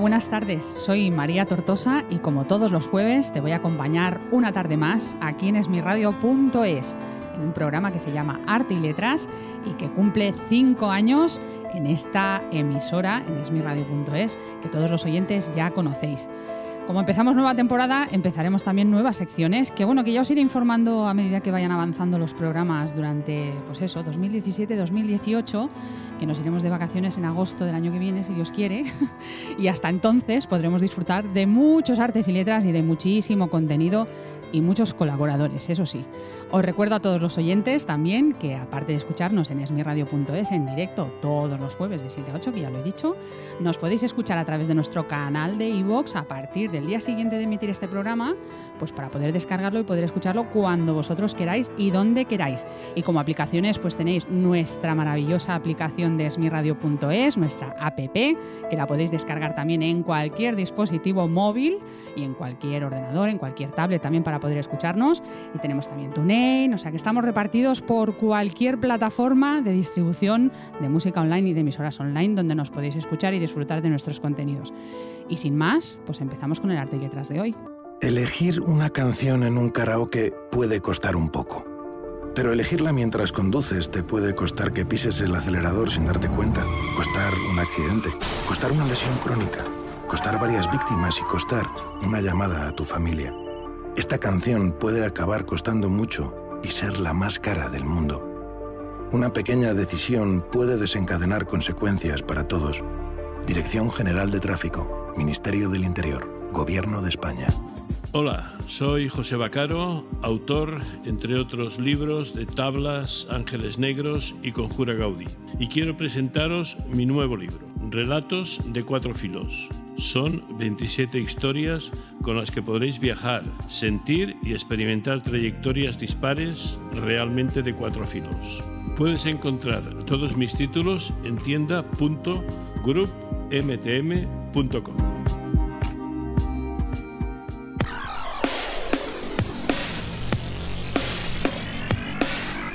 Buenas tardes. Soy María Tortosa y como todos los jueves te voy a acompañar una tarde más aquí en esmirradio.es, en un programa que se llama Arte y Letras y que cumple cinco años en esta emisora, en esmirradio.es, que todos los oyentes ya conocéis. Como empezamos nueva temporada, empezaremos también nuevas secciones, que bueno, que ya os iré informando a medida que vayan avanzando los programas durante, pues eso, 2017-2018, que nos iremos de vacaciones en agosto del año que viene, si Dios quiere, y hasta entonces podremos disfrutar de muchos artes y letras y de muchísimo contenido y muchos colaboradores, eso sí. Os recuerdo a todos los oyentes también que aparte de escucharnos en esmiradio.es en directo todos los jueves de 7 a 8, que ya lo he dicho, nos podéis escuchar a través de nuestro canal de iVoox a partir del día siguiente de emitir este programa, pues para poder descargarlo y poder escucharlo cuando vosotros queráis y donde queráis. Y como aplicaciones, pues tenéis nuestra maravillosa aplicación de esmiradio.es, nuestra app, que la podéis descargar también en cualquier dispositivo móvil y en cualquier ordenador, en cualquier tablet también para poder escucharnos. Y tenemos también TuneIn, o sea que estamos repartidos por cualquier plataforma de distribución de música online y de emisoras online donde nos podéis escuchar y disfrutar de nuestros contenidos. Y sin más, pues empezamos con el arte y letras de hoy. Elegir una canción en un karaoke puede costar un poco. Pero elegirla mientras conduces te puede costar que pises el acelerador sin darte cuenta, costar un accidente, costar una lesión crónica, costar varias víctimas y costar una llamada a tu familia. Esta canción puede acabar costando mucho y ser la más cara del mundo. Una pequeña decisión puede desencadenar consecuencias para todos. Dirección General de Tráfico, Ministerio del Interior, Gobierno de España. Hola, soy José Bacaro, autor, entre otros libros, de Tablas, Ángeles Negros y Conjura Gaudí. Y quiero presentaros mi nuevo libro, Relatos de Cuatro Filos. Son 27 historias con las que podréis viajar, sentir y experimentar trayectorias dispares realmente de cuatro filos. Puedes encontrar todos mis títulos en tienda.groupmtm.com.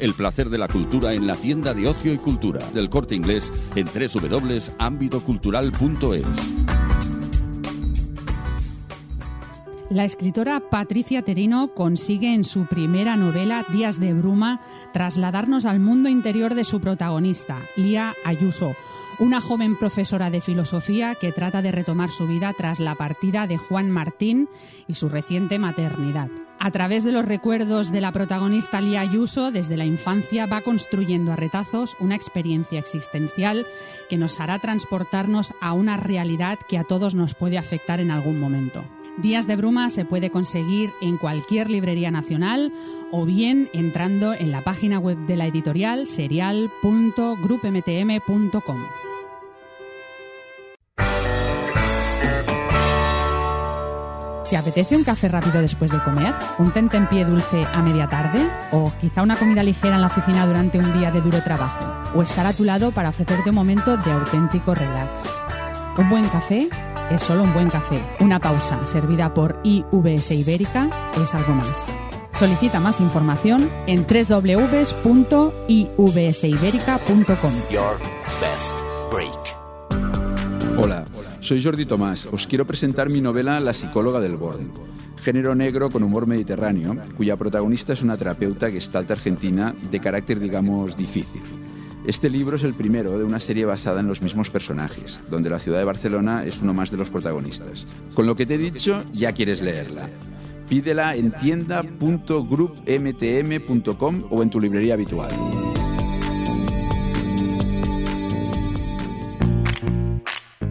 El placer de la cultura en la tienda de ocio y cultura del corte inglés en www.ámbitocultural.es. La escritora Patricia Terino consigue en su primera novela, Días de Bruma, trasladarnos al mundo interior de su protagonista, Lía Ayuso, una joven profesora de filosofía que trata de retomar su vida tras la partida de Juan Martín y su reciente maternidad. A través de los recuerdos de la protagonista Lía Ayuso, desde la infancia va construyendo a retazos una experiencia existencial que nos hará transportarnos a una realidad que a todos nos puede afectar en algún momento. Días de Bruma se puede conseguir en cualquier librería nacional o bien entrando en la página web de la editorial serial.grupmtm.com. ¿Te apetece un café rápido después de comer? ¿Un tentempié dulce a media tarde? ¿O quizá una comida ligera en la oficina durante un día de duro trabajo? ¿O estar a tu lado para ofrecerte un momento de auténtico relax? Un buen café es solo un buen café. Una pausa servida por IVS Ibérica es algo más. Solicita más información en www.ivsiberica.com. Your best break. Hola, soy Jordi Tomás. Os quiero presentar mi novela La psicóloga del borde. Género negro con humor mediterráneo, cuya protagonista es una terapeuta gestalta argentina de carácter, digamos, difícil. Este libro es el primero de una serie basada en los mismos personajes, donde la ciudad de Barcelona es uno más de los protagonistas. Con lo que te he dicho, ya quieres leerla. Pídela en tienda.groupmtm.com o en tu librería habitual.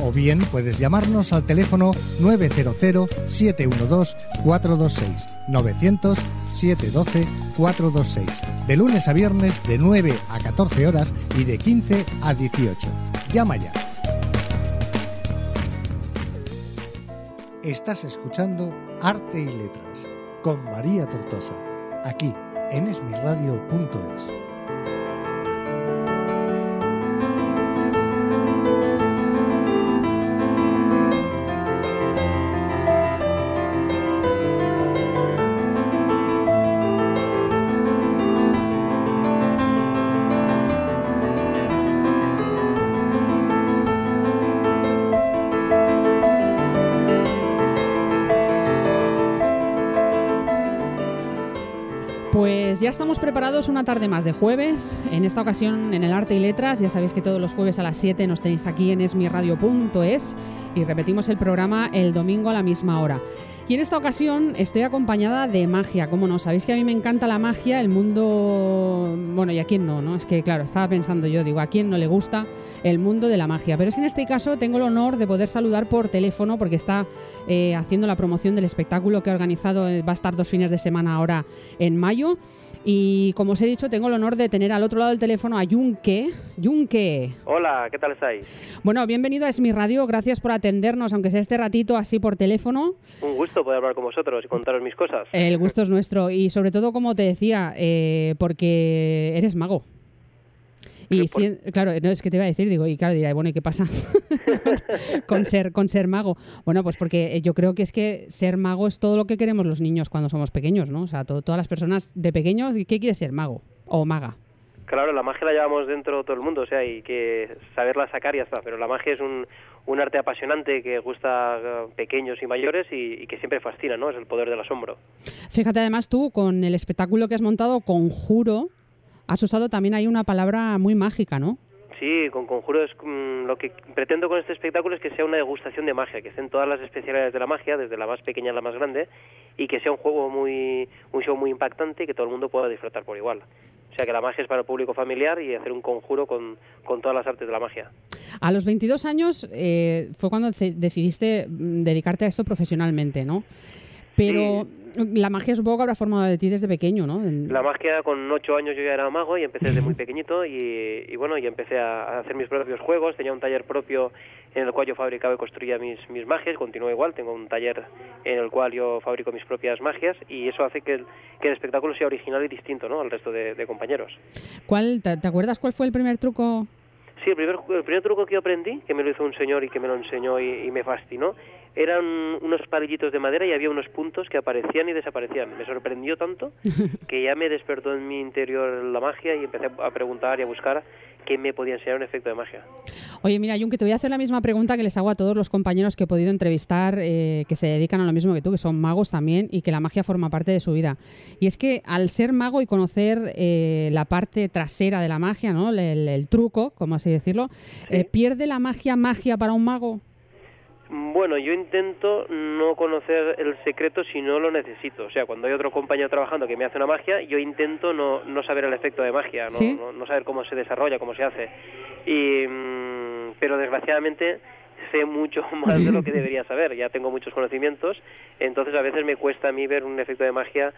o bien puedes llamarnos al teléfono 900-712-426 900-712-426 de lunes a viernes de 9 a 14 horas y de 15 a 18. Llama ya. Estás escuchando Arte y Letras con María Tortosa, aquí en esmirradio.es. una tarde más de jueves, en esta ocasión en el Arte y Letras, ya sabéis que todos los jueves a las 7 nos tenéis aquí en esmiradio.es y repetimos el programa el domingo a la misma hora. Y en esta ocasión estoy acompañada de magia, como no, sabéis que a mí me encanta la magia, el mundo, bueno, y a quién no, ¿no? Es que claro, estaba pensando yo, digo, a quién no le gusta el mundo de la magia, pero es que en este caso tengo el honor de poder saludar por teléfono porque está eh, haciendo la promoción del espectáculo que ha organizado, eh, va a estar dos fines de semana ahora en mayo. Y como os he dicho, tengo el honor de tener al otro lado del teléfono a Yunque. Yunque. Hola, ¿qué tal estáis? Bueno, bienvenido a Es mi radio. Gracias por atendernos, aunque sea este ratito así por teléfono. Un gusto poder hablar con vosotros y contaros mis cosas. El gusto es nuestro. Y sobre todo, como te decía, eh, porque eres mago. Y por- si- claro, no es que te iba a decir, digo, y claro, dirá, bueno, ¿y qué pasa con ser con ser mago? Bueno, pues porque yo creo que es que ser mago es todo lo que queremos los niños cuando somos pequeños, ¿no? O sea, to- todas las personas de pequeños, ¿qué quiere ser mago o maga? Claro, la magia la llevamos dentro todo el mundo, o sea, hay que saberla sacar y ya está. Pero la magia es un, un arte apasionante que gusta a pequeños y mayores y, y que siempre fascina, ¿no? Es el poder del asombro. Fíjate además tú, con el espectáculo que has montado, Conjuro, has usado también ahí una palabra muy mágica, ¿no? Sí, con Conjuro es mm, lo que pretendo con este espectáculo es que sea una degustación de magia, que estén todas las especialidades de la magia, desde la más pequeña a la más grande, y que sea un juego muy, un show muy impactante y que todo el mundo pueda disfrutar por igual. O sea que la magia es para el público familiar y hacer un conjuro con, con todas las artes de la magia. A los 22 años eh, fue cuando decidiste mm, dedicarte a esto profesionalmente, ¿no? Pero la magia supongo que habrá formado de ti desde pequeño, ¿no? En- La magia con ocho años yo ya era mago y empecé desde muy pequeñito y, y bueno, y empecé a, a hacer mis propios juegos, tenía un taller propio en el cual yo fabricaba y construía mis, mis magias, continúo igual, tengo un taller en el cual yo fabrico mis propias magias y eso hace que el, que el espectáculo sea original y distinto ¿no? al resto de, de compañeros. ¿Cuál, te, te acuerdas cuál fue el primer truco? Sí, el primer, el primer truco que yo aprendí, que me lo hizo un señor y que me lo enseñó y, y me fascinó, eran unos palillitos de madera y había unos puntos que aparecían y desaparecían. Me sorprendió tanto que ya me despertó en mi interior la magia y empecé a preguntar y a buscar qué me podía enseñar un efecto de magia. Oye, mira, Jun, que te voy a hacer la misma pregunta que les hago a todos los compañeros que he podido entrevistar eh, que se dedican a lo mismo que tú, que son magos también y que la magia forma parte de su vida. Y es que al ser mago y conocer eh, la parte trasera de la magia, ¿no? El, truco, como así decirlo, eh, ¿pierde la magia magia para un mago? Bueno, yo intento no conocer el secreto si no lo necesito. O sea, cuando hay otro compañero trabajando que me hace una magia, yo intento no, no saber el efecto de magia, no, ¿Sí? no, no saber cómo se desarrolla, cómo se hace. Y, mm, pero desgraciadamente sé mucho más de lo que debería saber. Ya tengo muchos conocimientos, entonces a veces me cuesta a mí ver un efecto de magia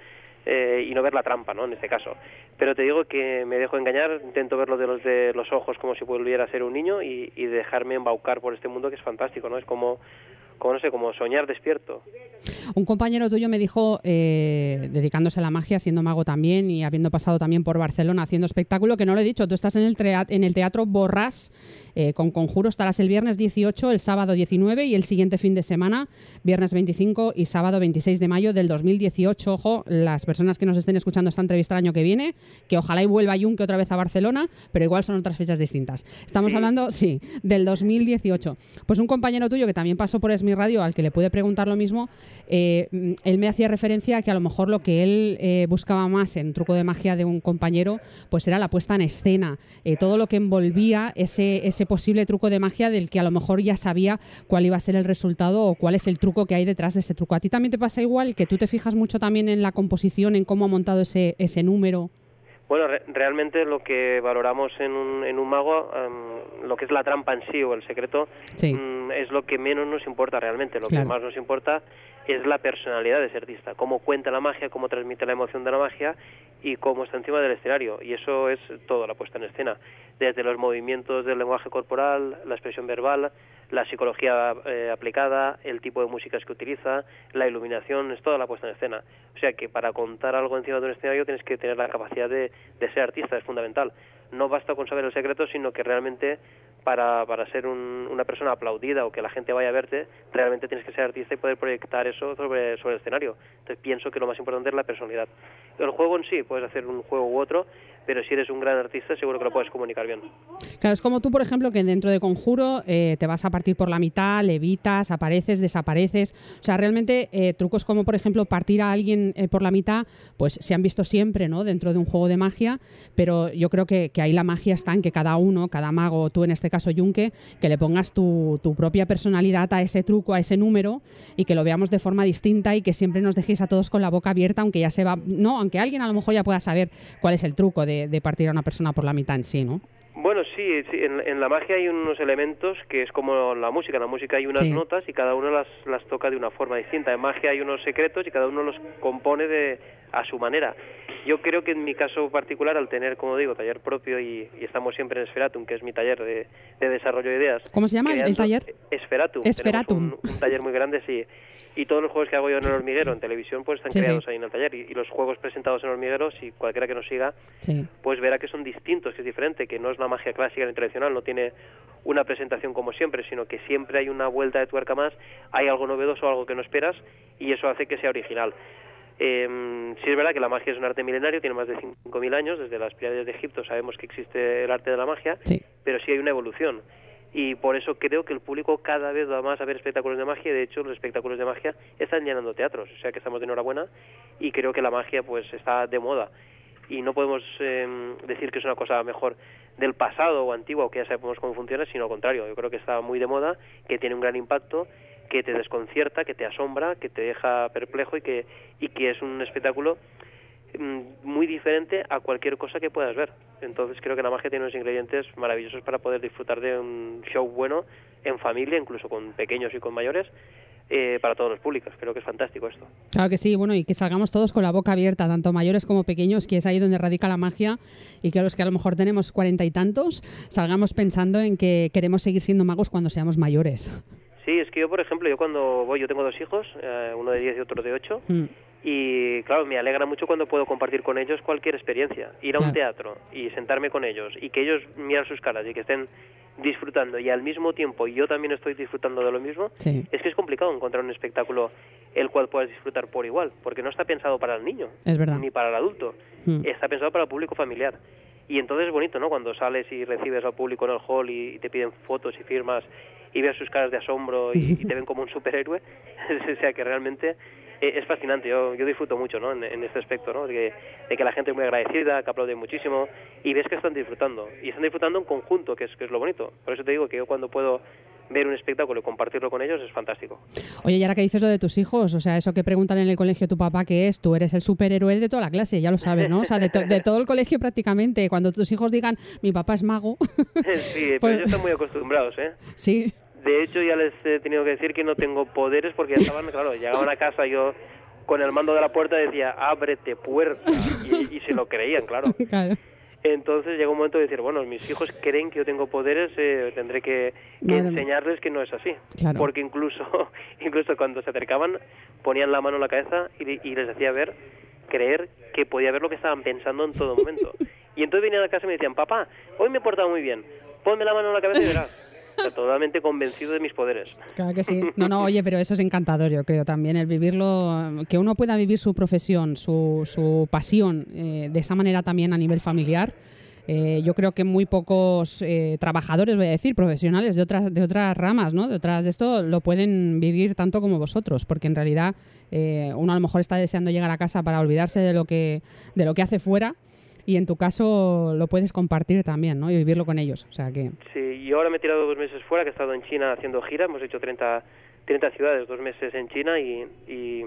eh, y no ver la trampa, ¿no? En este caso. Pero te digo que me dejo engañar, intento verlo de los de los ojos como si volviera a ser un niño y, y dejarme embaucar por este mundo que es fantástico, ¿no? Es como, como no sé, como soñar despierto. Un compañero tuyo me dijo, eh, dedicándose a la magia, siendo mago también y habiendo pasado también por Barcelona haciendo espectáculo, que no lo he dicho, tú estás en el, en el Teatro Borrás eh, con Conjuro, estarás el viernes 18, el sábado 19 y el siguiente fin de semana, viernes 25 y sábado 26 de mayo del 2018. Ojo, las personas que nos estén escuchando esta entrevista el año que viene, que ojalá y vuelva Junque otra vez a Barcelona, pero igual son otras fechas distintas. Estamos hablando, sí, del 2018. Pues un compañero tuyo que también pasó por Esmi Radio, al que le puede preguntar lo mismo, eh, mm, él me hacía referencia a que a lo mejor lo que él eh, buscaba más en truco de magia de un compañero, pues era la puesta en escena, eh, todo lo que envolvía ese, ese posible truco de magia del que a lo mejor ya sabía cuál iba a ser el resultado o cuál es el truco que hay detrás de ese truco. ¿A ti también te pasa igual que tú te fijas mucho también en la composición, en cómo ha montado ese, ese número? Bueno, re- realmente lo que valoramos en un, en un mago, em, lo que es la trampa en sí o el secreto, Sí. mm, es lo que menos nos importa realmente. Lo Claro. que más nos importa es la personalidad de ese artista, cómo cuenta la magia, cómo transmite la emoción de la magia y cómo está encima del escenario. Y eso es todo la puesta en escena. Desde los movimientos del lenguaje corporal, la expresión verbal, la psicología eh, aplicada, el tipo de músicas que utiliza, la iluminación, es toda la puesta en escena. O sea que para contar algo encima de un escenario tienes que tener la capacidad de, de ser artista, es fundamental. No basta con saber el secreto, sino que realmente para, para ser un- una persona aplaudida o que la gente vaya a verte, realmente tienes que ser artista y poder proyectar eso sobre, sobre el escenario. Entonces pienso que lo más importante es la personalidad. El juego en sí, puedes hacer un juego u otro, pero si eres un gran artista seguro que lo puedes comunicar bien. Claro, es como tú, por ejemplo, que dentro de Conjuro eh, te vas a partir por la mitad, levitas, apareces, desapareces. O sea, realmente eh, trucos como, por ejemplo, partir a alguien eh, por la mitad, pues se han visto siempre, ¿no? Dentro de un juego de magia, pero yo creo que, que ahí la magia está en que cada uno, cada mago, tú en este caso Yunque, que le pongas tu, tu propia personalidad a ese truco, a ese número y que lo veamos de forma distinta y que siempre nos dejéis a todos con la boca abierta, aunque ya se va, no, aunque alguien a lo mejor ya pueda saber cuál es el truco de, de partir a una persona por la mitad en sí, ¿no? Bueno, sí, sí, en, en la magia hay unos elementos que es como la música. En la música hay unas Sí. notas y cada uno las, las toca de una forma distinta. En magia hay unos secretos y cada uno los compone de, a su manera. Yo creo que en mi caso particular, al tener, como digo, taller propio y, y estamos siempre en Esferatum, que es mi taller de, de desarrollo de ideas. ¿Cómo se llama el- el taller? Esferatum. Esferatum. Un, un taller muy grande, sí. Y todos los juegos que hago yo en el hormiguero, en televisión, pues están Sí, sí. creados ahí en el taller. Y, y los juegos presentados en hormiguero, si cualquiera que nos siga, Sí. pues verá que son distintos, que es diferente, que no es la magia clásica ni tradicional, no tiene una presentación como siempre, sino que siempre hay una vuelta de tuerca más, hay algo novedoso, algo que no esperas, y eso hace que sea original. Eh, sí es verdad que la magia es un arte milenario, tiene más de 5.000 años, desde las pirámides de Egipto sabemos que existe el arte de la magia, Sí. pero sí hay una evolución. Y por eso creo que el público cada vez va más a ver espectáculos de magia, y de hecho los espectáculos de magia están llenando teatros, o sea que estamos de enhorabuena, y creo que la magia pues está de moda y no podemos eh, decir que es una cosa mejor del pasado o antigua o que ya sabemos cómo funciona, sino al contrario. Yo creo que está muy de moda, que tiene un gran impacto, que te desconcierta, que te asombra, que te deja perplejo y que, y que es un espectáculo mm, muy diferente a cualquier cosa que puedas ver. Entonces creo que la magia tiene unos ingredientes maravillosos para poder disfrutar de un show bueno en familia, incluso con pequeños y con mayores, eh, para todos los públicos. Creo que es fantástico esto. Claro que sí, bueno, y que salgamos todos con la boca abierta, tanto mayores como pequeños, que es ahí donde radica la magia, y que los que a lo mejor tenemos cuarenta y tantos, salgamos pensando en que queremos seguir siendo magos cuando seamos mayores. Sí, es que yo, por ejemplo, yo cuando voy, yo tengo dos hijos, eh, uno de 10 y otro de 8, Mm. y claro, me alegra mucho cuando puedo compartir con ellos cualquier experiencia. Ir a un teatro y sentarme con ellos y que ellos miran sus caras y que estén disfrutando y al mismo tiempo yo también estoy disfrutando de lo mismo, Sí. es que es complicado encontrar un espectáculo el cual puedas disfrutar por igual, porque no está pensado para el niño, Es verdad. ni para el adulto, Mm. está pensado para el público familiar. Y entonces es bonito, ¿no? Cuando sales y recibes al público en el hall y, y te piden fotos y firmas y ves sus caras de asombro y, y te ven como un superhéroe, o sea que realmente eh, es fascinante. Yo, yo disfruto mucho, ¿no? En, en este aspecto, ¿no? De que, de que la gente es muy agradecida, que aplaude muchísimo y ves que están disfrutando y están disfrutando en conjunto, que es que es lo bonito. Por eso te digo que yo cuando puedo ver un espectáculo y compartirlo con ellos es fantástico. Oye, y ahora que dices lo de tus hijos, o sea, eso que preguntan en el colegio tu papá que es, tú eres el superhéroe de toda la clase, ya lo sabes, ¿no? O sea, de, de todo el colegio prácticamente. Cuando tus hijos digan, mi papá es mago. sí, pero pues ellos están muy acostumbrados, ¿eh? Sí. De hecho, ya les he tenido que decir que no tengo poderes porque ya estaban, claro, llegaban a casa yo con el mando de la puerta decía, ábrete puerta, y, y se lo creían, claro. claro. Entonces llegó un momento de decir, bueno, mis hijos creen que yo tengo poderes, eh, tendré que, enseñarles que no es así. Porque incluso, incluso cuando se acercaban, ponían la mano en la cabeza y, les hacía ver, creer que podía ver lo que estaban pensando en todo momento. Y entonces venían a casa y me decían, papá, hoy me he portado muy bien, ponme la mano en la cabeza y verás totalmente convencido de mis poderes. Claro que sí. No, no, oye, pero eso es encantador, yo creo también, el vivirlo, que uno pueda vivir su profesión, su, su pasión eh, de esa manera también a nivel familiar. Eh, yo creo que muy pocos eh, trabajadores, voy a decir, profesionales de otras, de otras ramas, ¿no? de otras de esto, lo pueden vivir tanto como vosotros, porque en realidad uno a lo mejor está deseando llegar a casa para olvidarse de lo que, de lo que hace fuera y en tu caso lo puedes compartir también, ¿no? Y vivirlo con ellos, o sea que... Sí, y ahora me he tirado dos meses fuera, que he estado en China haciendo gira, hemos hecho 30, 30 ciudades, dos meses en China y, y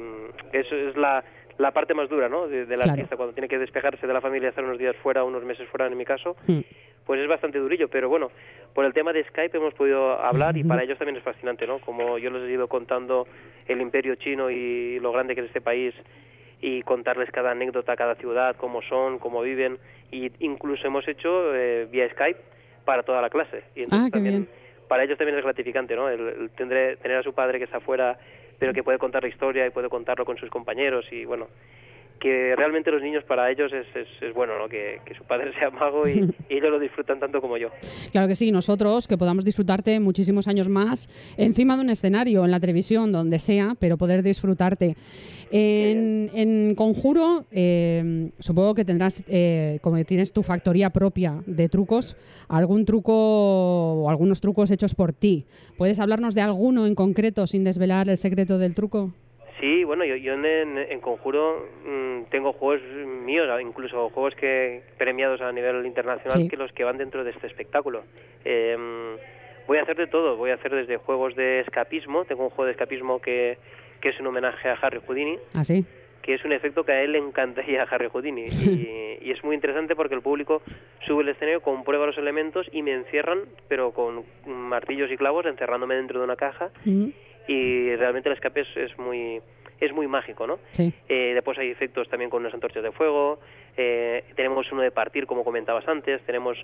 eso es la, la parte más dura, ¿no? De, la artista, cuando tiene que despejarse de la familia, estar unos días fuera, unos meses fuera en mi caso, hmm. pues es bastante durillo, pero bueno, por el tema de Skype hemos podido hablar y para ellos también es fascinante, ¿no? Como yo les he ido contando el imperio chino y lo grande que es este país y contarles cada anécdota, cada ciudad, cómo son, cómo viven, y incluso hemos hecho eh, vía Skype para toda la clase. Y entonces ah, también, para ellos también es gratificante, ¿no? El, tener, tener a su padre que está afuera, pero que puede contar la historia y puede contarlo con sus compañeros y bueno, que realmente los niños para ellos es, es, bueno ¿no? que, su padre sea mago y, ellos lo disfrutan tanto como yo. Claro que sí, nosotros que podamos disfrutarte muchísimos años más encima de un escenario, en la televisión, donde sea, pero poder disfrutarte. En, Conjuro, eh, supongo que tendrás, eh, como tienes tu factoría propia de trucos, algún truco o algunos trucos hechos por ti. ¿Puedes hablarnos de alguno en concreto sin desvelar el secreto del truco? Sí, bueno, yo, yo en, Conjuro mm, tengo juegos míos, incluso juegos que premiados a nivel internacional que los que van dentro de este espectáculo. Em, voy a hacer de todo, voy a hacer desde juegos de escapismo, tengo un juego de escapismo que, que es un homenaje a Harry Houdini. ¿Ah, sí? que es un efecto que a él le encantaría a Harry Houdini. Y, y, es muy interesante porque el público sube el escenario, comprueba los elementos y me encierran, pero con martillos y clavos, encerrándome dentro de una caja. Mm y realmente el escape es, muy es muy mágico, ¿no? Sí. Eh, después hay efectos también con unas antorchas de fuego, eh, tenemos uno de partir, como comentabas antes, tenemos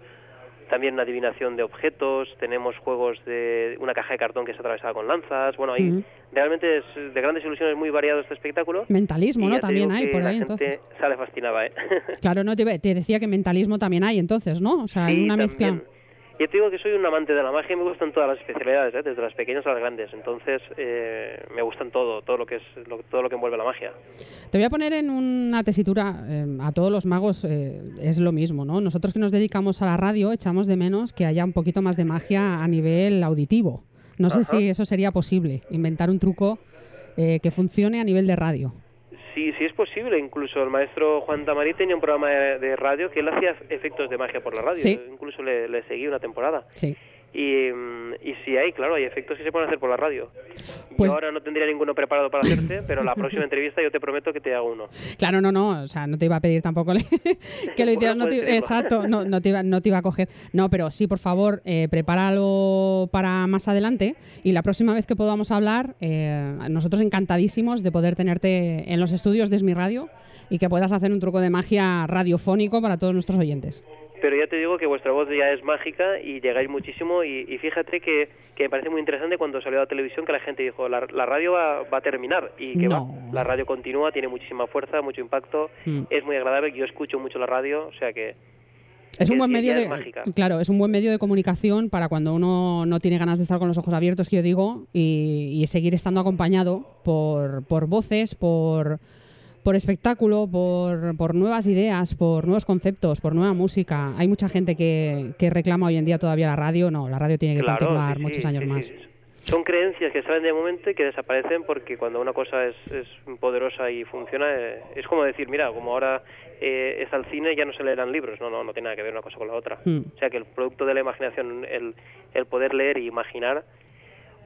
también una adivinación de objetos, tenemos juegos de una caja de cartón que es atravesada con lanzas, bueno, hay realmente es de grandes ilusiones muy variado este espectáculo. Mentalismo, ¿no? También hay por ahí, la entonces. sale fascinada, ¿eh? claro, no, te, decía que mentalismo también hay, entonces, ¿no? O sea, una mezcla... Yo te digo que soy un amante de la magia y me gustan todas las especialidades, ¿eh? desde las pequeñas a las grandes. Entonces, eh, me gustan todo, todo lo que es todo lo que envuelve la magia. Te voy a poner en una tesitura, eh, a todos los magos es lo mismo, ¿no? Nosotros que nos dedicamos a la radio echamos de menos que haya un poquito más de magia a nivel auditivo. No sé si eso sería posible, inventar un truco que funcione a nivel de radio. Sí, es posible. Incluso el maestro Juan Tamarí tenía un programa de, radio que él hacía efectos de magia por la radio. Incluso le, le seguí una temporada. Sí. Y, y sí hay, claro, hay efectos que se pueden hacer por la radio. Pues... Yo ahora no tendría ninguno preparado para hacerte, pero la próxima entrevista yo te prometo que te hago uno. Claro, no, no, o sea, no te iba a pedir tampoco que lo hicieras, no te... exacto, no, no, te iba, no te iba a coger. No, pero sí, por favor, eh, prepáralo para más adelante y la próxima vez que podamos hablar, eh, nosotros encantadísimos de poder tenerte en los estudios de Esmi Radio y que puedas hacer un truco de magia radiofónico para todos nuestros oyentes pero ya te digo que vuestra voz ya es mágica y llegáis muchísimo y, fíjate que, que, me parece muy interesante cuando salió a la televisión que la gente dijo la, la radio va, va, a terminar y que va, la radio continúa, tiene muchísima fuerza, mucho impacto, mm. es muy agradable, yo escucho mucho la radio, o sea que es un buen medio de claro, es un buen medio de comunicación para cuando uno no tiene ganas de estar con los ojos abiertos, que yo digo, y, y seguir estando acompañado por, por voces, por por espectáculo, por, por, nuevas ideas, por nuevos conceptos, por nueva música. Hay mucha gente que, que reclama hoy en día todavía la radio. No, la radio tiene que continuar muchos años más. Son creencias que salen de momento y que desaparecen porque cuando una cosa es, es poderosa y funciona, eh, es como decir, mira, como ahora eh, está el cine, ya no se leerán libros. No, no, no tiene nada que ver una cosa con la otra. Hmm. O sea que el producto de la imaginación, el, el poder leer y imaginar,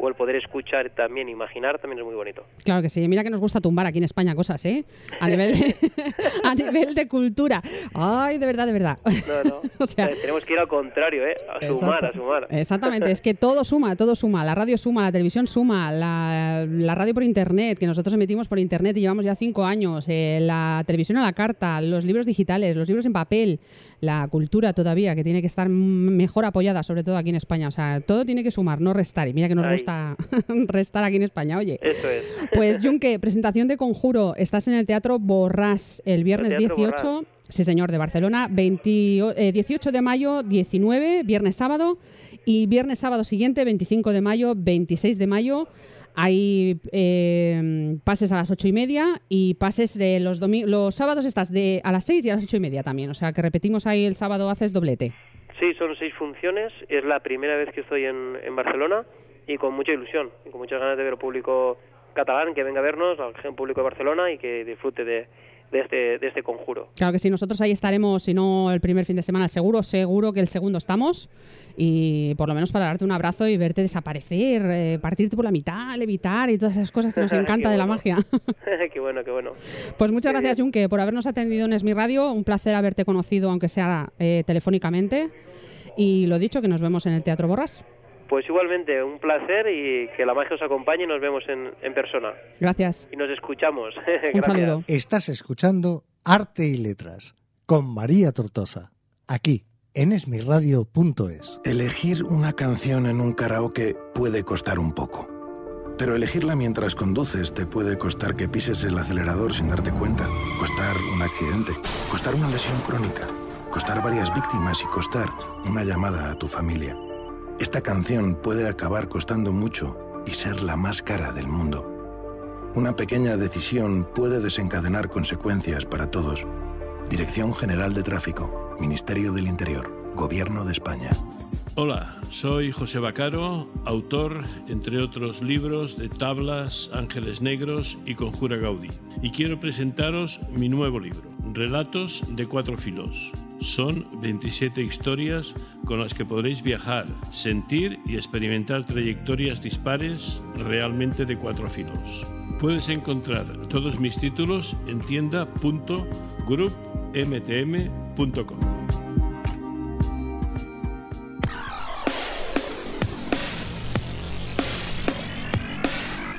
o el poder escuchar también, imaginar, también es muy bonito. Claro que sí. Mira que nos gusta tumbar aquí en España cosas, ¿eh? A nivel de, a nivel de cultura. Ay, de verdad, de verdad. No, no. O sea, Eh, Tenemos que ir al contrario, ¿eh? A sumar, a sumar. Exactamente, es que todo suma, todo suma. La radio suma, la televisión suma, la, la radio por internet, que nosotros emitimos por internet y llevamos ya cinco años, eh, la televisión a la carta, los libros digitales, los libros en papel, la cultura todavía, que tiene que estar mejor apoyada, sobre todo aquí en España. O sea, todo tiene que sumar, no restar. Y mira que nos gusta restar aquí en España, oye. Eso es. Pues Junque, presentación de Conjuro. Estás en el Teatro Borrás el viernes Teatro 18. Borrás. Sí, señor, de Barcelona. 20 eh, 18 de mayo, 19, viernes sábado. Y viernes sábado siguiente, 25 de mayo, 26 de mayo. Hay eh, pases a las ocho y media y pases de los los sábados estás de a las 6 y a las ocho y media también. O sea que repetimos ahí el sábado haces doblete. Sí, son seis funciones. Es la primera vez que estoy en, en Barcelona y con mucha ilusión y con muchas ganas de ver al público catalán que venga a vernos, al público de Barcelona y que disfrute de, de este, de este conjuro. Claro que sí, nosotros ahí estaremos, si no el primer fin de semana, seguro, seguro que el segundo estamos. Y por lo menos para darte un abrazo y verte desaparecer, eh, partirte por la mitad, levitar y todas esas cosas que nos encanta de la bueno. magia. qué bueno, qué bueno. Pues muchas gracias. Junque, por habernos atendido en Esmi Radio. Un placer haberte conocido, aunque sea eh, telefónicamente. Y lo dicho, que nos vemos en el Teatro Borras. Pues igualmente, un placer y que la magia os acompañe y nos vemos en, en persona. Gracias. Y nos escuchamos. Un Gracias. saludo. Estás escuchando Arte y Letras con María Tortosa, aquí en esmirradio.es. Elegir una canción en un karaoke puede costar un poco. Pero elegirla mientras conduces te puede costar que pises el acelerador sin darte cuenta, costar un accidente, costar una lesión crónica, costar varias víctimas y costar una llamada a tu familia. Esta canción puede acabar costando mucho y ser la más cara del mundo. Una pequeña decisión puede desencadenar consecuencias para todos. Dirección General de Tráfico, Ministerio del Interior, Gobierno de España. Hola, soy José Bacaro, autor, entre otros libros, de Tablas, Ángeles Negros y Conjura Gaudí. Y quiero presentaros mi nuevo libro, Relatos de Cuatro Filos. Son 27 historias con las que podréis viajar, sentir y experimentar trayectorias dispares realmente de cuatro filos. Puedes encontrar todos mis títulos en tienda.groupmtm.com.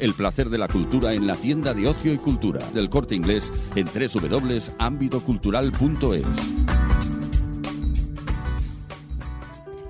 El placer de la cultura en la tienda de ocio y cultura del corte inglés en www.ámbitocultural.es.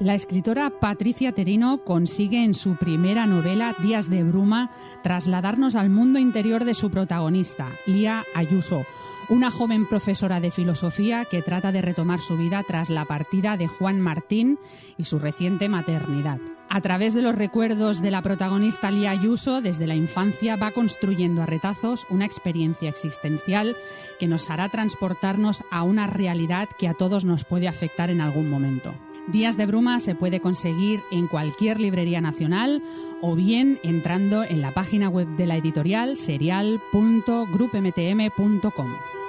La escritora Patricia Terino consigue en su primera novela, Días de Bruma, trasladarnos al mundo interior de su protagonista, Lía Ayuso, una joven profesora de filosofía que trata de retomar su vida tras la partida de Juan Martín y su reciente maternidad. A través de los recuerdos de la protagonista Lía Ayuso, desde la infancia va construyendo a retazos una experiencia existencial que nos hará transportarnos a una realidad que a todos nos puede afectar en algún momento. Días de Bruma se puede conseguir en cualquier librería nacional o bien entrando en la página web de la editorial serial.grupmtm.com.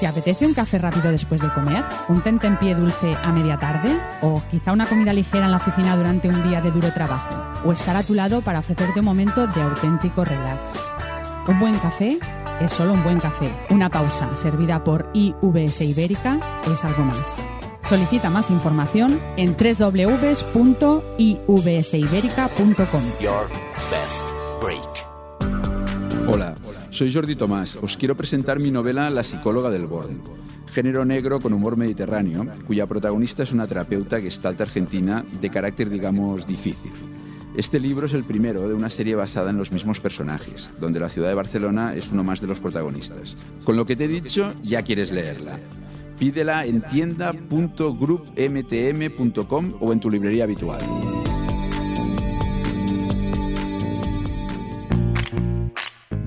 ¿Te apetece un café rápido después de comer? ¿Un tentempié dulce a media tarde? ¿O quizá una comida ligera en la oficina durante un día de duro trabajo? ¿O estar a tu lado para ofrecerte un momento de auténtico relax? Un buen café es solo un buen café. Una pausa servida por IVS Ibérica es algo más. Solicita más información en www.ivsiberica.com. Soy Jordi Tomás. Os quiero presentar mi novela La psicóloga del borde. Género negro con humor mediterráneo, cuya protagonista es una terapeuta gestalta argentina de carácter, digamos, difícil. Este libro es el primero de una serie basada en los mismos personajes, donde la ciudad de Barcelona es uno más de los protagonistas. Con lo que te he dicho, ya quieres leerla. Pídela en tienda.groupmtm.com o en tu librería habitual.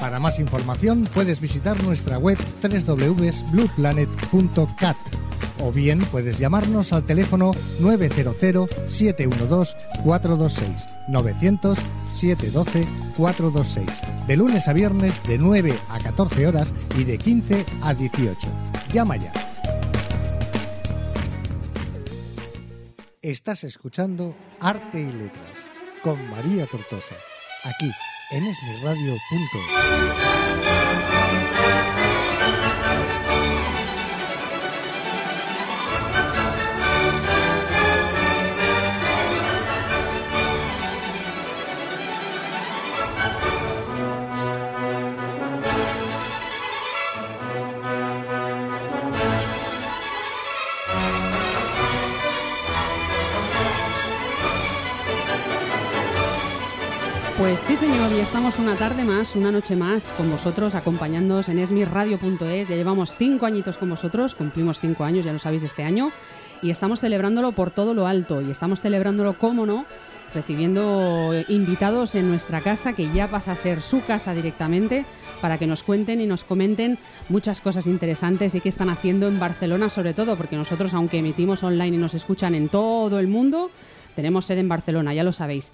Para más información puedes visitar nuestra web www.blueplanet.cat o bien puedes llamarnos al teléfono 900-712-426 900-712-426 de lunes a viernes de 9 a 14 horas y de 15 a 18. Llama ya. Estás escuchando Arte y Letras con María Tortosa, aquí en esmirradio.es. sí, señor, y estamos una tarde más, una noche más con vosotros, acompañándoos en esmirradio.es. Ya llevamos cinco añitos con vosotros, cumplimos cinco años, ya lo sabéis, este año, y estamos celebrándolo por todo lo alto, y estamos celebrándolo, cómo no, recibiendo invitados en nuestra casa, que ya pasa a ser su casa directamente, para que nos cuenten y nos comenten muchas cosas interesantes y qué están haciendo en Barcelona, sobre todo, porque nosotros, aunque emitimos online y nos escuchan en todo el mundo, tenemos sede en Barcelona, ya lo sabéis.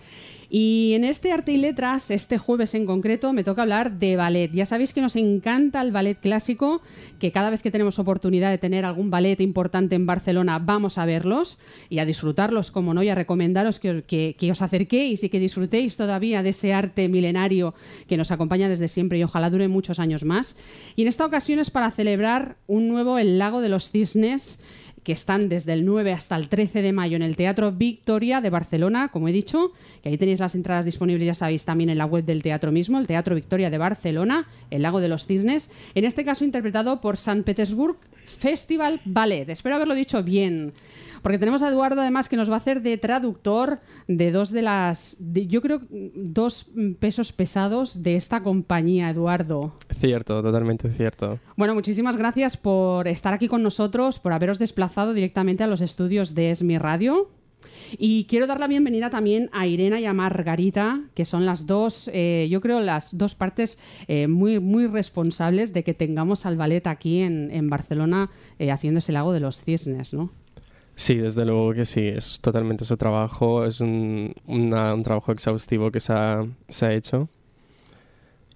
Y en este Arte y Letras, este jueves en concreto, me toca hablar de ballet. Ya sabéis que nos encanta el ballet clásico, que cada vez que tenemos oportunidad de tener algún ballet importante en Barcelona, vamos a verlos y a disfrutarlos, como no, y a recomendaros que, que- os acerquéis y que disfrutéis todavía de ese arte milenario que nos acompaña desde siempre y ojalá dure muchos años más. Y en esta ocasión es para celebrar un nuevo El Lago de los Cisnes que están desde el 9 hasta el 13 de mayo en el Teatro Victoria de Barcelona, como he dicho, que ahí tenéis las entradas disponibles, ya sabéis, también en la web del teatro mismo, el Teatro Victoria de Barcelona, el Lago de los Cisnes, en este caso interpretado por San Petersburg Festival Ballet. Espero haberlo dicho bien. Porque tenemos a Eduardo además que nos va a hacer de traductor de dos de las, de- yo creo, dos pesos pesados de esta compañía, Eduardo. Cierto, totalmente cierto. Bueno, muchísimas gracias por estar aquí con nosotros, por haberos desplazado directamente a los estudios de Esmi Radio. Y quiero dar la bienvenida también a Irena y a Margarita, que son las dos, eh, yo creo, las dos partes eh, muy, muy responsables de que tengamos al ballet aquí en, en Barcelona eh, haciendo ese lago de los cisnes, ¿no? Sí, desde luego que sí, es totalmente su trabajo, es un, un trabajo exhaustivo que se se ha hecho.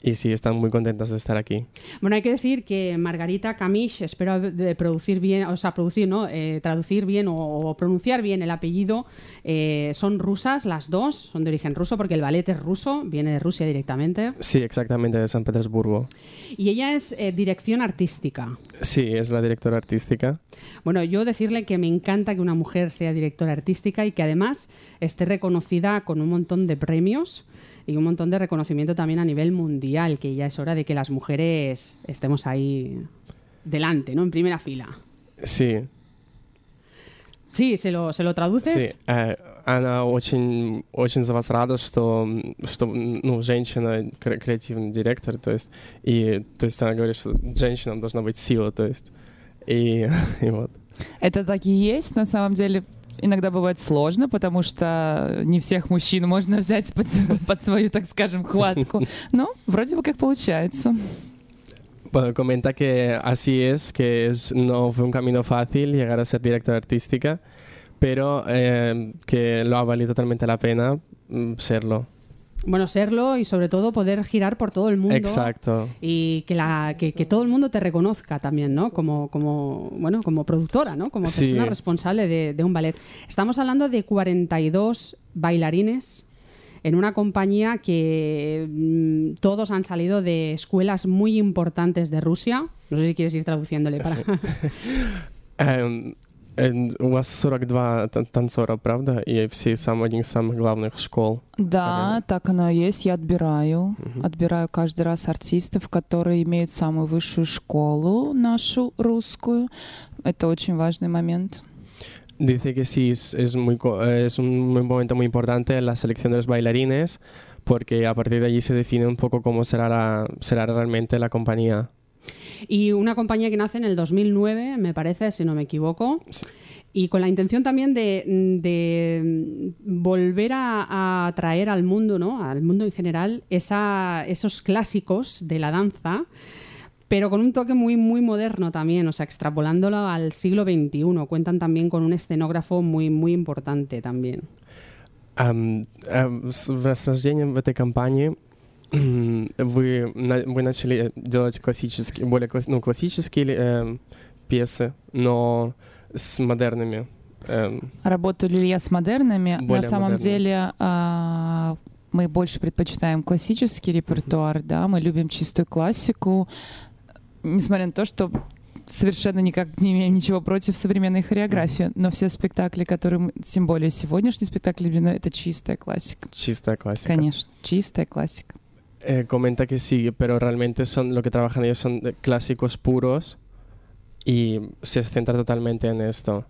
Y sí, están muy contentas de estar aquí. Bueno, hay que decir que Margarita Camish, espero producir bien, o sea, producir, ¿no? Eh, traducir bien o, o pronunciar bien el apellido, eh, son rusas las dos, son de origen ruso porque el ballet es ruso, viene de Rusia directamente. Sí, exactamente, de San Petersburgo. Y ella es eh, dirección artística. Sí, es la directora artística. Bueno, yo decirle que me encanta que una mujer sea directora artística y que además esté reconocida con un montón de premios y un montón de reconocimiento también a nivel mundial, que ya es hora de que las mujeres estemos ahí delante, ¿no? En primera fila. Sí, Sí, ¿se lo, se lo traduces? sí. Э, Она очень, очень за вас рада, что, что ну, женщина кре- креативный директор, то есть, и, то есть она говорит, что женщинам должна быть сила, то есть, и, и вот. Это так и есть. На самом деле иногда бывает сложно, потому что не всех мужчин можно взять под, под свою, так скажем, хватку. Но вроде бы как получается. Bueno, comenta que así es, que es, no fue un camino fácil llegar a ser directora artística, pero eh, que lo ha valido totalmente la pena mm, serlo. Bueno, serlo y sobre todo poder girar por todo el mundo. Exacto. Y que, la, que, que todo el mundo te reconozca también, ¿no? Como, como, bueno, como productora, ¿no? Como persona responsable de, un ballet. Estamos hablando de 42 bailarines en una compañía que mm, todos han salido de escuelas muy importantes de Rusia. No sé si quieres ir traduciéndole para... Em, У вас 42 тан- танцора, правда? И все сам один из самых главных школ. Да, так оно и есть. Я отбираю. Отбираю каждый раз артистов, которые имеют самую высшую школу, нашу русскую. Это очень важный момент. Dice que sí, es, es muy, es un momento muy importante en la selección de los bailarines, porque a partir de allí se define un poco cómo será, la, será realmente la compañía. Y una compañía que nace en el 2009, me parece, si no me equivoco. Y con la intención también de, volver a, a, traer al mundo, ¿no? al mundo en general, esos clásicos de la danza, pero con un toque muy, muy moderno también, o sea, extrapolándolo al siglo XXI. Cuentan también con un escenógrafo muy, muy importante también. Um, um, вы, на- вы начали делать классические, более класс- ну, классические эм, пьесы, но с модерными. эм, Работаю ли я с модернами? Более На самом модерными. деле а, мы больше предпочитаем классический репертуар, да, мы любим чистую классику, несмотря на то, что совершенно никак не имеем ничего против современной хореографии, но все спектакли, которые, мы, тем более сегодняшний спектакль, это чистая классика. чистая классика. Конечно, чистая классика. Eh, comenta que sí, pero realmente son lo que trabajan ellos son clásicos puros y se centra totalmente en esto.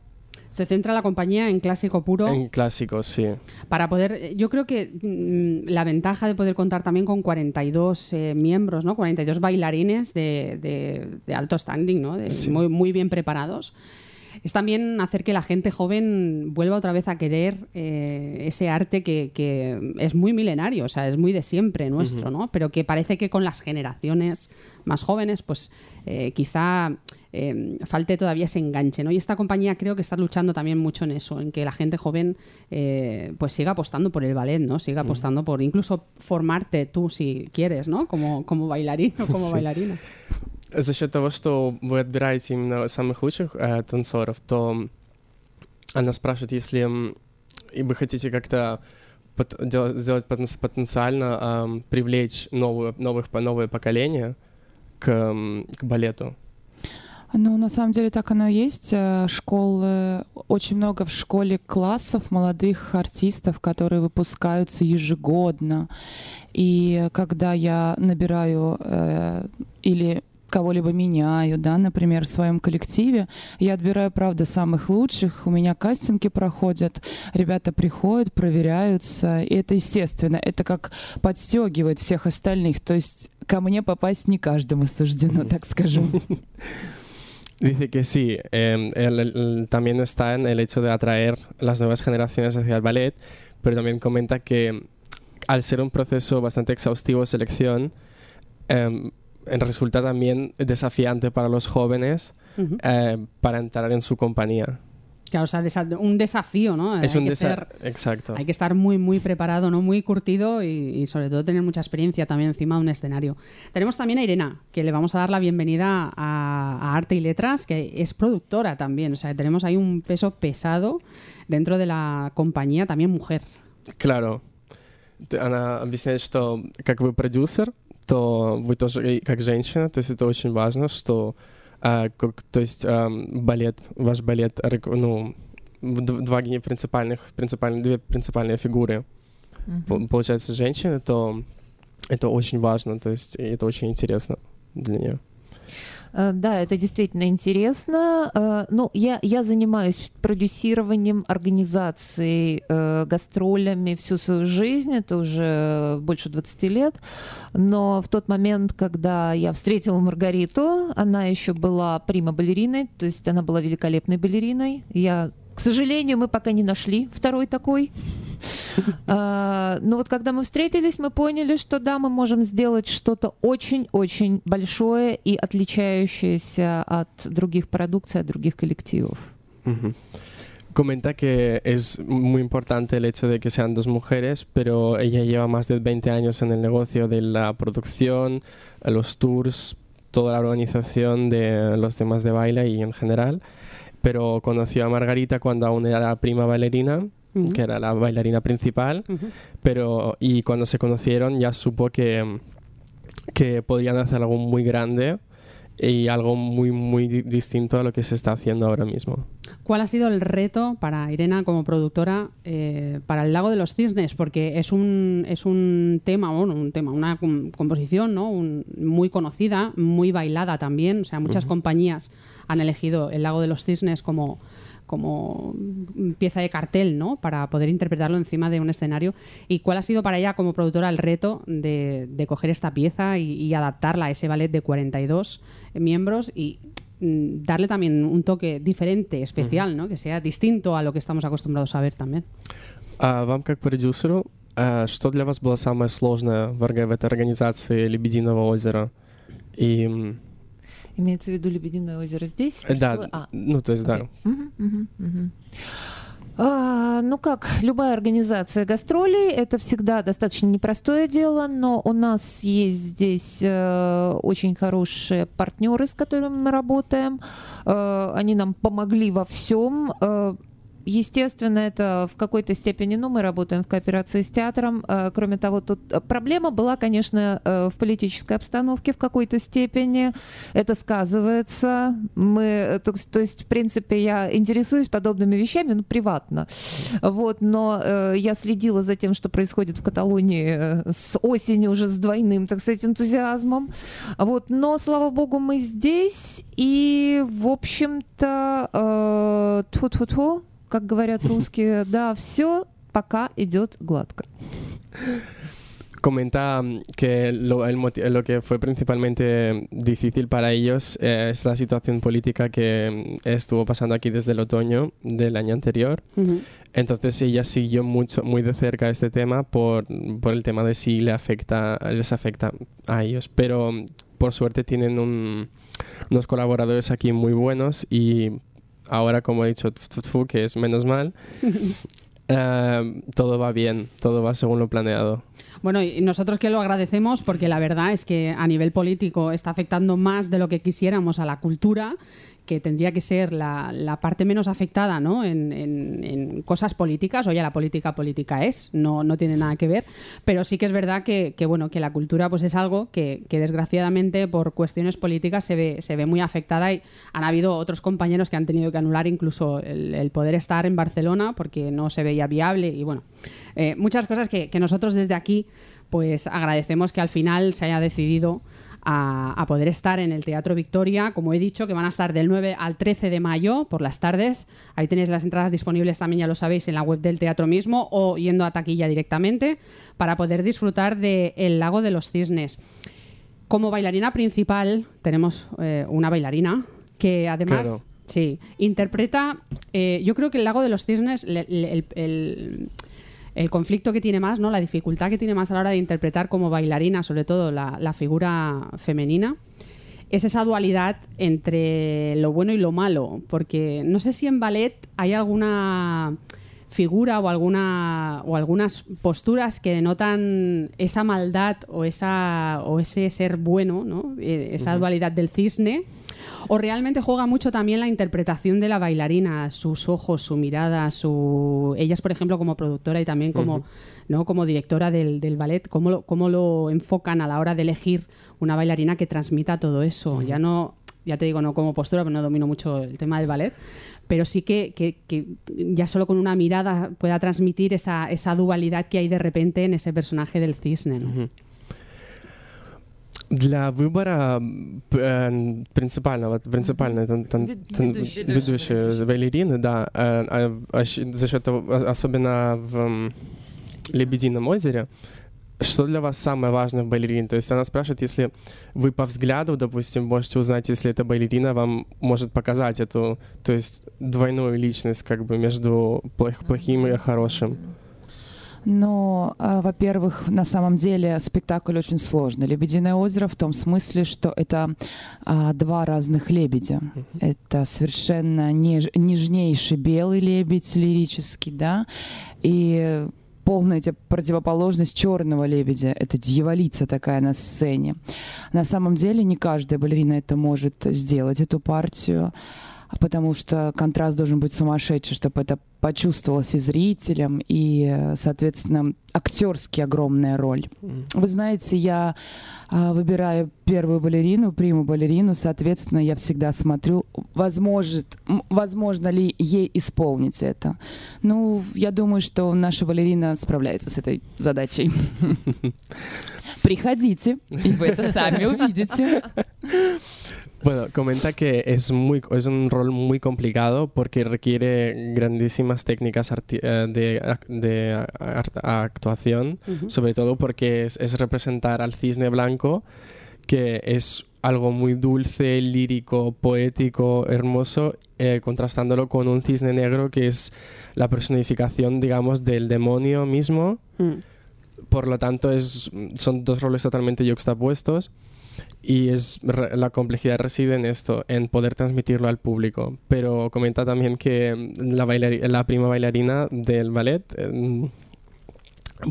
Se centra la compañía en clásico puro. En clásicos, sí. Para poder, yo creo que mm, la ventaja de poder contar también con 42 eh, miembros, ¿no? 42 bailarines de, de- de alto standing, ¿no? De- Sí. muy, muy bien preparados. Es también hacer que la gente joven vuelva otra vez a querer eh, ese arte que, que es muy milenario, o sea, es muy de siempre nuestro. ¿no? Pero que parece que con las generaciones más jóvenes, pues eh, quizá eh, falte todavía ese enganche, ¿no? Y esta compañía creo que está luchando también mucho en eso, en que la gente joven eh, pues siga apostando por el ballet, ¿no? Siga apostando por incluso formarte tú si quieres, ¿no? Como, como bailarín o como Sí. bailarina. За счет того, что вы отбираете именно самых лучших э, танцоров, то она спрашивает, если и вы хотите как-то пот- дела- сделать потен- потенциально ам, привлечь новую, новых, новое поколение к, к балету. Ну, на самом деле так оно и есть. Э, Школы, очень много в школе классов молодых артистов, которые выпускаются ежегодно. И когда я набираю э, или кого-либо меняю, да, например, в своем коллективе, я отбираю, правда, самых лучших, у меня кастинги проходят, ребята приходят, проверяются, и это естественно, это как подстегивает всех остальных, то есть ко мне попасть не каждому суждено, так скажу. Dice que sí, eh, el- el- también está en el hecho de atraer las nuevas generaciones hacia el ballet, pero también comenta que al ser un proceso bastante exhaustivo de selección, eh, resulta también desafiante para los jóvenes Ujú. eh, para entrar en su compañía. Claro, o sea, desa- un desafío, ¿no? Es Hay un que desa- ser- Exacto. Hay que estar muy, muy preparado, ¿no? Muy curtido y, y sobre todo tener mucha experiencia también encima de un escenario. Tenemos también a Irena, que le vamos a dar la bienvenida a, a Arte y Letras, que es productora también. O sea, tenemos ahí un peso pesado dentro de la compañía, también mujer. Claro. Т- Она объясняет, что как вы продюсер, то вы тоже как женщина, то есть это очень важно, что а, как- то есть ам, балет, ваш балет, ну, два принципальных, принципальные, две принципиальные фигуры, Пол- получается, женщины, то это очень важно, то есть это очень интересно для нее. Э, Да, это действительно интересно. Э, Ну, я, я занимаюсь продюсированием, организацией, э, гастролями всю свою жизнь. Это уже больше 20 лет. Но в тот момент, когда я встретила Маргариту, она еще была прима-балериной, то есть она была великолепной балериной. Я, к сожалению, мы пока не нашли второй такой. А, Но вот когда мы встретились, мы поняли, что да, мы можем сделать что-то очень-очень большое и отличающееся от других продукций, от других коллективов. Ujú. Comenta que es muy importante el hecho de que sean dos mujeres, pero ella lleva más de 20 años en el negocio de la producción, los tours, toda la organización de los temas de baile y en general. Pero conoció a Margarita cuando aún era la prima bailarina, que era la bailarina principal, Ujú. pero y cuando se conocieron ya supo que, que podían hacer algo muy grande y algo muy, muy di- distinto a lo que se está haciendo ahora mismo. ¿Cuál ha sido el reto para Irena como productora eh, para el Lago de los Cisnes? Porque es un, es un tema, bueno, un tema, una com- composición ¿no? Un- muy conocida, muy bailada también. O sea, muchas Ujú. compañías han elegido el Lago de los Cisnes como, como pieza de cartel, ¿no? Para poder interpretarlo encima de un escenario. ¿Y cuál ha sido para ella como productora el reto de, de coger esta pieza y, y adaptarla a ese ballet de 42 miembros y mm, darle también un toque diferente, especial, ¿no? Que sea distinto a lo que estamos acostumbrados a ver también. А вам как продюсеру, а, что для вас было самое сложное в, орга- в этой организации «Лебединого озера»? И м, Имеется в виду Лебединое озеро здесь? да, а, ну то есть да. окей. Мгм, мгм, мгм. А, ну как, любая организация гастролей это всегда достаточно непростое дело, но у нас есть здесь э, очень хорошие партнеры, с которыми мы работаем. Э, они нам помогли во всем. Э, Естественно, это в какой-то степени, ну, мы работаем в кооперации с театром. Э, Кроме того, тут э, проблема была, конечно, э, в политической обстановке в какой-то степени. Это сказывается. Мы, то, то есть, в принципе, я интересуюсь подобными вещами, ну, приватно. Вот, но я следила за тем, что происходит в Каталонии с осени уже с двойным, так сказать, энтузиазмом. Вот, но, слава богу, мы здесь, и, в общем-то, э, тьфу-тьфу-тьфу, как говорят русские, да, все пока идет gladко. Comenta mm, que lo, el moti- lo que fue principalmente difícil para ellos eh, es la situación política que mm, estuvo pasando aquí desde el otoño del año anterior. Entonces ella siguió mucho, muy de cerca este tema por, por el tema de si le afecta, les afecta a ellos. Pero mm, por suerte tienen un- unos colaboradores aquí muy buenos y ahora, como he dicho, que es menos mal, eh, todo va bien, todo va según lo planeado. Bueno, y nosotros que lo agradecemos porque la verdad es que a nivel político está afectando más de lo que quisiéramos a la cultura, que tendría que ser la, la parte menos afectada ¿no? en, en- en cosas políticas. Oye, la política política es, no, no tiene nada que ver, pero sí que es verdad que, que, bueno, que la cultura pues es algo que, que desgraciadamente por cuestiones políticas se ve, se ve muy afectada y han habido otros compañeros que han tenido que anular incluso el, el poder estar en Barcelona porque no se veía viable y bueno, eh, muchas cosas que, que nosotros desde aquí pues agradecemos que al final se haya decidido a, a poder estar en el Teatro Victoria, como he dicho, que van a estar del 9 al 13 de mayo por las tardes. Ahí tenéis las entradas disponibles también, ya lo sabéis, en la web del teatro mismo o yendo a taquilla directamente para poder disfrutar de El Lago de los Cisnes. Como bailarina principal tenemos eh, una bailarina que además... Claro. Sí, interpreta. eh, yo creo que el Lago de los Cisnes, el- el conflicto que tiene más, ¿no? La dificultad que tiene más a la hora de interpretar como bailarina, sobre todo la, la figura femenina, es esa dualidad entre lo bueno y lo malo. Porque no sé si en ballet hay alguna figura o alguna o algunas posturas que denotan esa maldad o esa o ese ser bueno, ¿no? Eh, esa dualidad del cisne. O realmente juega mucho también la interpretación de la bailarina, sus ojos, su mirada, su ellas, por ejemplo, como productora y también como. ¿no? como directora del, del ballet, cómo lo, cómo lo enfocan a la hora de elegir una bailarina que transmita todo eso. Ya no, ya te digo, no como postura, pero no domino mucho el tema del ballet, pero sí que, que- que ya solo con una mirada pueda transmitir esa, esa dualidad que hay de repente en ese personaje del cisne. ¿no? Для выбора э, принципального, принципальной тан- тан- тан- ведущей, ведущей балерины, да, э, а- а за счет того, а- особенно в м, Лебедином озере, что для вас самое важное в балерине? То есть она спрашивает, если вы по взгляду, допустим, можете узнать, если эта балерина вам может показать эту, то есть двойную личность как бы между плох- плохим и хорошим. Но, а, во-первых, на самом деле спектакль очень сложный. «Лебединое озеро» в том смысле, что это а, два разных лебедя. Это совершенно неж- нежнейший белый лебедь лирический, да, и полная эти противоположность черного лебедя. Это дьяволица такая на сцене. На самом деле не каждая балерина это может сделать, эту партию потому что контраст должен быть сумасшедший, чтобы это почувствовалось и зрителям, и, соответственно, актерски огромная роль. Вы знаете, я а, выбираю первую балерину, приму балерину, соответственно, я всегда смотрю, возможет, м, возможно ли ей исполнить это. Ну, я думаю, что наша балерина справляется с этой задачей. Приходите, и вы это сами увидите. Bueno, comenta que es, muy, es un rol muy complicado porque requiere grandísimas técnicas eh, de, de actuación, sobre todo porque es, es representar al cisne blanco, que es algo muy dulce, lírico, poético, hermoso, eh, contrastándolo con un cisne negro que es la personificación, digamos, del demonio mismo. Mm. Por lo tanto, es, son dos roles totalmente yuxtapuestos y es la complejidad reside en esto, en poder transmitirlo al público. Pero comenta también que la, la prima bailarina del ballet, eh,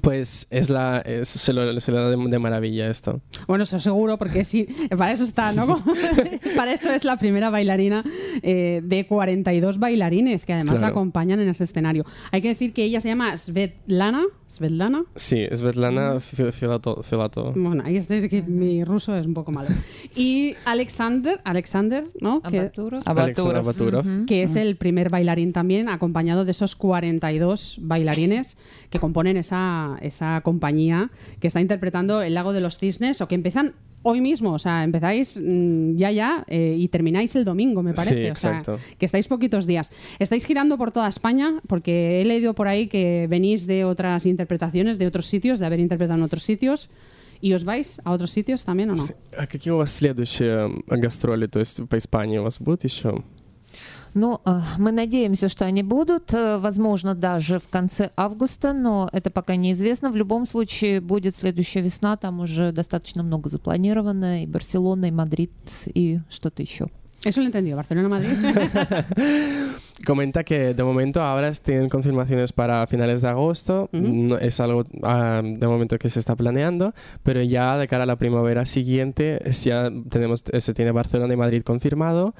pues es la, es- se, lo, se lo da de, de maravilla esto. Bueno, eso seguro, porque sí, para eso está, ¿no? para eso es la primera bailarina eh, de 42 bailarines que además la Claro. acompañan en ese escenario. Hay que decir que ella se llama Svetlana. ¿Svetlana? Sí, Svetlana Fi- Filato. Filato. Bueno, ahí está, es que mi ruso es un poco malo. Y Alexander, Alexander, ¿no? Que, Abaturov. Que es el primer bailarín también, acompañado de esos 42 bailarines que componen esa, esa compañía que está interpretando El Lago de los Cisnes o que empiezan hoy mismo, o sea, empezáis mm, ya ya eh, y termináis el domingo, me parece. Sí, O sea, exacto. que estáis poquitos días. Estáis girando por toda España porque he leído por ahí que venís de otras interpretaciones, de otros sitios, de haber interpretado en otros sitios. ¿Y os vais a otros sitios también o no? А какие у вас следующие м, гастроли, то есть по Испании у вас будут еще? Ну, э, мы надеемся, что они будут, э, возможно, даже в конце августа, но это пока неизвестно. В любом случае будет следующая весна, там уже достаточно много запланировано, и Барселона, и Мадрид, и что-то еще. Eso lo he entendido, Barcelona-Madrid. Comenta que de momento ahora tienen confirmaciones para finales de agosto. Ujú. No- es algo ah, de momento que se está planeando, pero ya de cara a la primavera siguiente ya tenemos, se tiene Barcelona y Madrid confirmado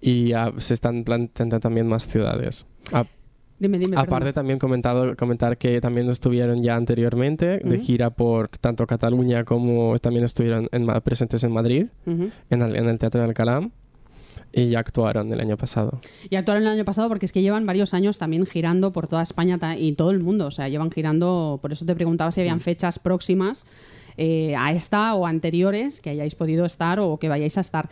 y se están planteando también más ciudades. A- dime, dime. Aparte perdona. también comentado, comentar que también estuvieron ya anteriormente de Ujú. gira por tanto Cataluña como también estuvieron en presentes en Madrid, Ujú. en el, en el Teatro de Alcalá y ya actuaron el año pasado. Y actuaron el año pasado porque es que llevan varios años también girando por toda España y todo el mundo. O sea, llevan girando, por eso te preguntaba si habían fechas próximas eh, a esta o anteriores que hayáis podido estar o que vayáis a estar.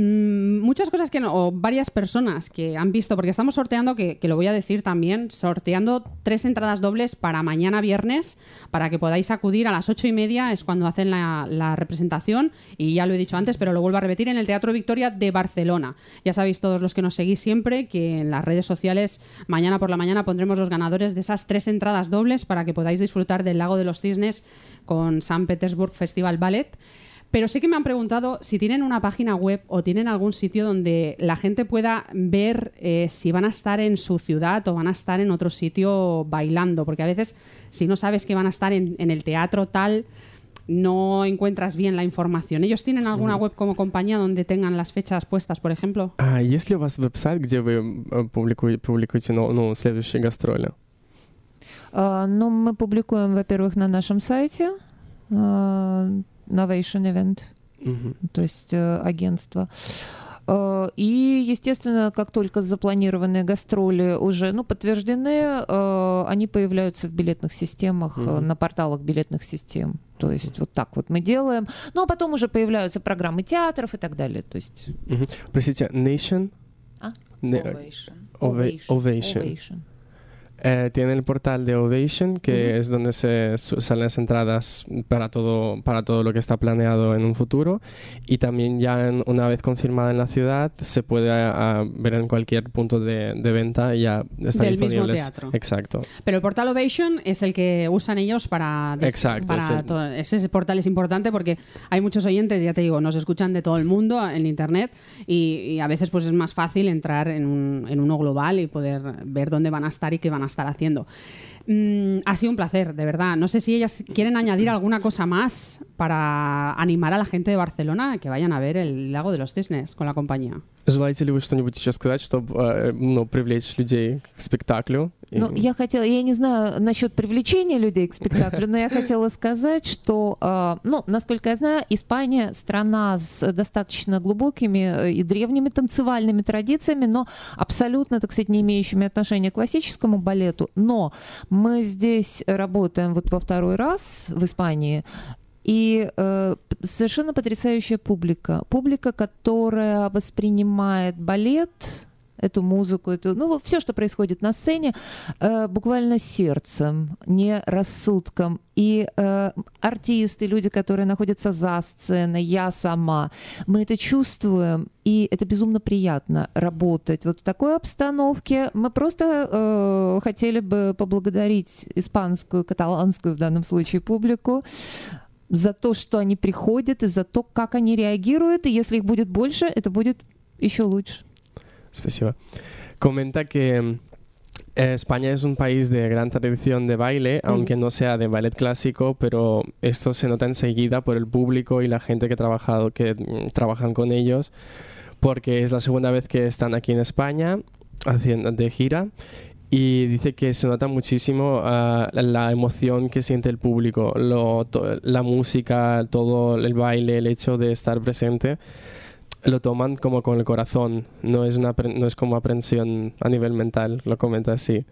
Mm, muchas cosas que no, o varias personas que han visto, porque estamos sorteando, que, que lo voy a decir también, sorteando tres entradas dobles para mañana viernes, para que podáis acudir a las ocho y media, es cuando hacen la, la representación, y ya lo he dicho antes, pero lo vuelvo a repetir, en el Teatro Victoria de Barcelona. Ya sabéis todos los que nos seguís siempre que en las redes sociales, mañana por la mañana pondremos los ganadores de esas tres entradas dobles para que podáis disfrutar del Lago de los Cisnes con San Petersburg Festival Ballet. Pero sí que me han preguntado si tienen una página web o tienen algún sitio donde la gente pueda ver eh, si van a estar en su ciudad o van a estar en otro sitio bailando. Porque a veces, si no sabes que van a estar en, en el teatro tal, no encuentras bien la información. ¿Ellos tienen alguna web como compañía donde tengan las fechas puestas, por ejemplo? А есть ли у вас веб-сайт, где вы э, публикуете, публикуете ну, ну, следующие гастроли? А, Ну, мы публикуем, во-первых, на нашем сайте а, Novation Event, Мгм. то есть э, агентство. Э, И, естественно, как только запланированные гастроли уже ну, подтверждены, э, они появляются в билетных системах, Мгм. на порталах билетных систем. То есть вот так вот мы делаем. Ну, а потом уже появляются программы театров и так далее. То есть Мгм. Простите, Nation? А? Ovation. Ova- Ovation. Ovation. Eh, tiene el portal de Ovation, que es donde se salen las entradas para todo, para todo lo que está planeado en un futuro. Y también ya en- una vez confirmada en la ciudad, se puede ver en cualquier punto de, de venta y ya están Del mismo teatro. Exacto. Pero el portal Ovation es el que usan ellos para... Exacto, para todo- Ese portal es importante porque hay muchos oyentes, ya te digo, nos escuchan de todo el mundo en Internet y, y a veces pues es más fácil entrar en, un- en uno global y poder ver dónde van a estar y qué van a estar haciendo. Mm, ha sido un placer, de verdad. No sé si ellas quieren añadir alguna cosa más para animar a la gente de Barcelona a que vayan a ver el Lago de los Cisnes con la compañía. Желаете ли вы что-нибудь еще сказать, чтобы э, ну, привлечь людей к спектаклю? Ну, я хотела, я не знаю насчет привлечения людей к спектаклю, но я хотела сказать, что, э, ну, насколько я знаю, Испания страна с достаточно глубокими э, и древними танцевальными традициями, но абсолютно, так сказать, не имеющими отношения к классическому балету. Но мы здесь работаем вот во второй раз в Испании, и э, совершенно потрясающая публика. Публика, которая воспринимает балет, эту музыку, эту, ну, все, что происходит на сцене, э, буквально сердцем, не рассудком. И э, артисты, люди, которые находятся за сценой, я сама, мы это чувствуем, и это безумно приятно работать вот в такой обстановке. Мы просто э, хотели бы поблагодарить испанскую, каталанскую в данном случае публику за то, что они приходят, и за то, как они реагируют. И если их будет больше, это будет еще лучше. Спасибо. Comenta que eh, España es un país de gran tradición de baile, aunque no sea de ballet clásico, pero esto se nota enseguida por el público y la gente que, trabajado, que mm, trabajan con ellos, porque es la segunda vez que están aquí en España haciendo de gira y dice que se nota muchísimo ah, la emoción que siente el público, lo, to- la música, todo el baile, el hecho de estar presente, lo toman como con el corazón, no es, una, no es como aprensión a nivel mental, lo comenta así.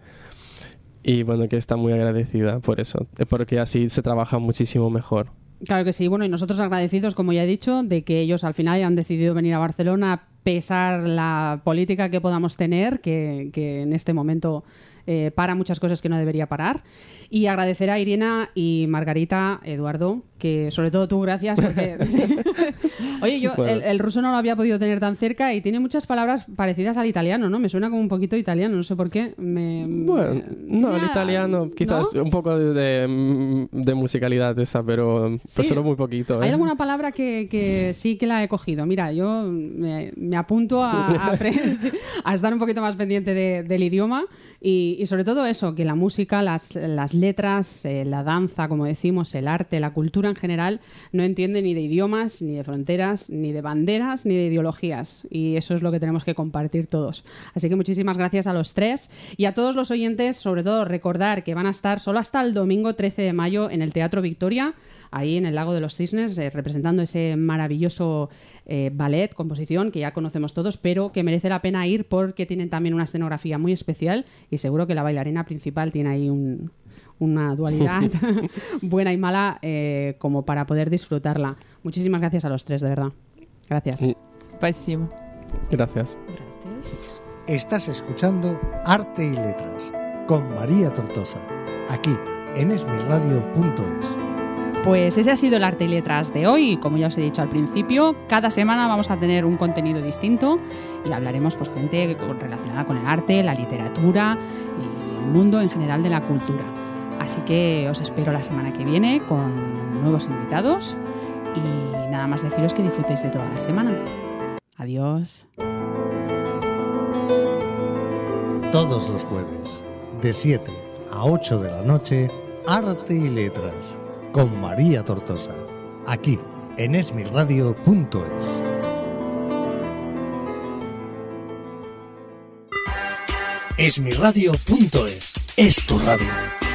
Y bueno, que está muy agradecida por eso, eh, porque así se trabaja muchísimo mejor. Claro que sí. Bueno, y nosotros agradecidos, como ya he dicho, de que ellos al final han decidido venir a Barcelona pesar la política que podamos tener, que, que en este momento eh, para muchas cosas que no debería parar. Y agradecer a Irina y Margarita, Eduardo, que sobre todo tú, gracias. Porque. Oye, yo Bueno. el, el ruso no lo había podido tener tan cerca y tiene muchas palabras parecidas al italiano, ¿no? Me suena como un poquito italiano, no sé por qué. Me, Bueno, no, el italiano quizás un poco de, de, de musicalidad esa, pero Sí. solo muy poquito. ¿Hay ¿eh? alguna palabra que, que sí que la he cogido? Mira, yo me, me apunto a, a, a estar un poquito más pendiente de- del idioma y, sobre todo eso, que la música, las, las letras, eh, la danza, como decimos, el arte, la cultura en general, no entiende ni de idiomas, ni de fronteras, ni de banderas, ni de ideologías. Y eso es lo que tenemos que compartir todos. Así que muchísimas gracias a los tres y a todos los oyentes, sobre todo recordar que van a estar solo hasta el domingo 13 de mayo en el Teatro Victoria ahí en el Lago de los Cisnes, eh, representando ese maravilloso eh, ballet, composición que ya conocemos todos, pero que merece la pena ir porque tienen también una escenografía muy especial y seguro que la bailarina principal tiene ahí una dualidad buena y mala eh, como para poder disfrutarla. Muchísimas gracias a los tres, de verdad. Gracias. Gracias. Gracias. Estás escuchando Arte y Letras con María Tortosa, aquí en esmirradio.es. Pues ese ha sido el arte y letras de hoy. Como ya os he dicho al principio, cada semana vamos a tener un contenido distinto y hablaremos pues gente relacionada con el arte, la literatura y el mundo en general de la cultura. Así que os espero la semana que viene con nuevos invitados y nada más deciros que disfrutéis de toda la semana. Adiós. Todos los jueves, de 7 a 8 de la noche, Arte y Letras con María Tortosa, aquí en esmirradio.es. Esmirradio.es es tu radio.